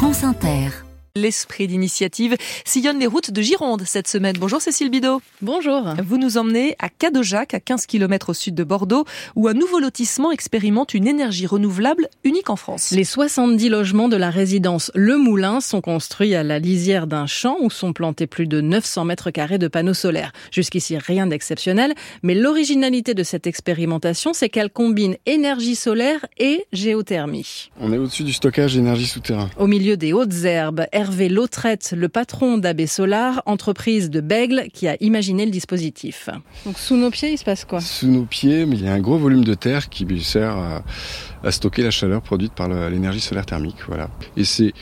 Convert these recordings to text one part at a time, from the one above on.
France Inter. L'esprit d'initiative sillonne les routes de Gironde cette semaine. Bonjour Cécile Bidot. Bonjour. Vous nous emmenez à Cadojac, à 15 km au sud de Bordeaux, où un nouveau lotissement expérimente une énergie renouvelable unique en France. Les 70 logements de la résidence Le Moulin sont construits à la lisière d'un champ où sont plantés plus de 900 mètres carrés de panneaux solaires. Jusqu'ici, rien d'exceptionnel, mais l'originalité de cette expérimentation, c'est qu'elle combine énergie solaire et géothermie. On est au-dessus du stockage d'énergie souterrain. Au milieu des hautes herbes, Hervé Lautrette, le patron d'AB Solar, entreprise de Bègle, qui a imaginé le dispositif. Donc sous nos pieds, il se passe quoi? Sous nos pieds, il y a un gros volume de terre qui sert à, à stocker la chaleur produite par l'énergie solaire thermique. Voilà. Et c'est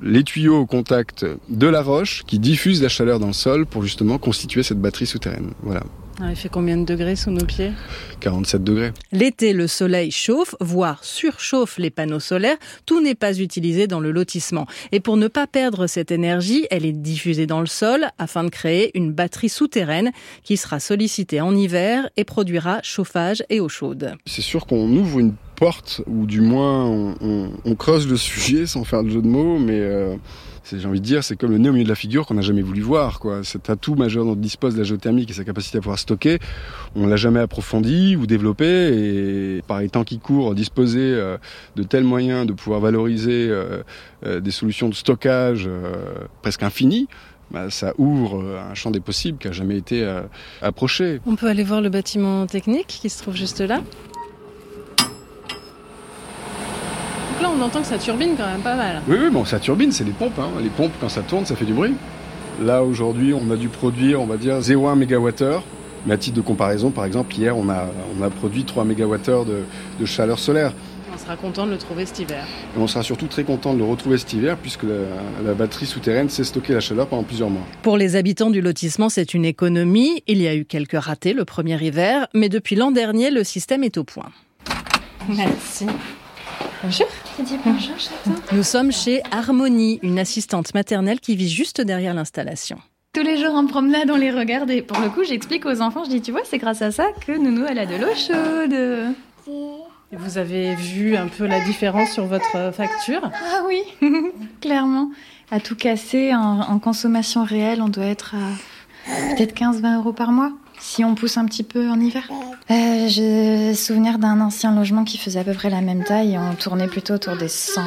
les tuyaux au contact de la roche qui diffusent la chaleur dans le sol pour justement constituer cette batterie souterraine. Voilà. Ah, il fait combien de degrés sous nos pieds? 47 degrés. L'été, le soleil chauffe, voire surchauffe les panneaux solaires. Tout n'est pas utilisé dans le lotissement. Et pour ne pas perdre cette énergie, elle est diffusée dans le sol afin de créer une batterie souterraine qui sera sollicitée en hiver et produira chauffage et eau chaude. C'est sûr qu'on ouvre une ou du moins on, creuse le sujet sans faire de jeu de mots, mais euh, j'ai envie de dire, c'est comme le nez au milieu de la figure qu'on n'a jamais voulu voir. Cet atout majeur dont dispose la géothermie et sa capacité à pouvoir stocker, on l'a jamais approfondi ou développé, et par les temps qui courent, disposer euh, de tels moyens de pouvoir valoriser euh, des solutions de stockage presque infinies, bah, ça ouvre un champ des possibles qui n'a jamais été approché. On peut aller voir le bâtiment technique qui se trouve juste là Donc là, on entend que ça turbine quand même pas mal. Oui, oui, bon, ça turbine, c'est les pompes. Hein. Les pompes, quand ça tourne, ça fait du bruit. Là, aujourd'hui, on a dû produire, on va dire, 0,1 MWh. Mais à titre de comparaison, par exemple, hier, on a, on a produit 3 MWh de, de chaleur solaire. On sera content de le trouver cet hiver. Et on sera surtout très content de le retrouver cet hiver puisque la, la, batterie souterraine sait stocker la chaleur pendant plusieurs mois. Pour les habitants du lotissement, c'est une économie. Il y a eu quelques ratés le premier hiver, mais depuis l'an dernier, le système est au point. Merci. Bonjour. Dis bonjour, chaton. Nous sommes chez Harmonie, une assistante maternelle qui vit juste derrière l'installation. Tous les jours en promenade, on les regarde et pour le coup, j'explique aux enfants, je dis, tu vois, c'est grâce à ça que Nounou, elle a de l'eau chaude. Et vous avez vu un peu la différence sur votre facture? Ah oui, clairement. À tout casser, en, en, consommation réelle, on doit être à peut-être 15-20 euros par mois si on pousse un petit peu en hiver. Euh, J'ai souvenir d'un ancien logement qui faisait à peu près la même taille et on tournait plutôt autour des 100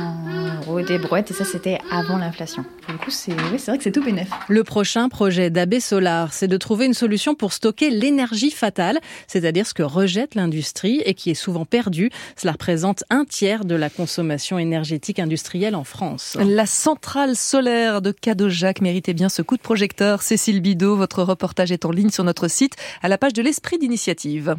euros des brouettes et ça c'était avant l'inflation. Pour le coup, c'est oui, vrai que c'est tout bénef. Le prochain projet d'AB Solar, c'est de trouver une solution pour stocker l'énergie fatale, c'est-à-dire ce que rejette l'industrie et qui est souvent perdu. Cela représente un tiers de la consommation énergétique industrielle en France. La centrale solaire de Cadojac méritait bien ce coup de projecteur. Cécile Bidot, votre reportage est en ligne sur notre site à la page de l'esprit d'initiative.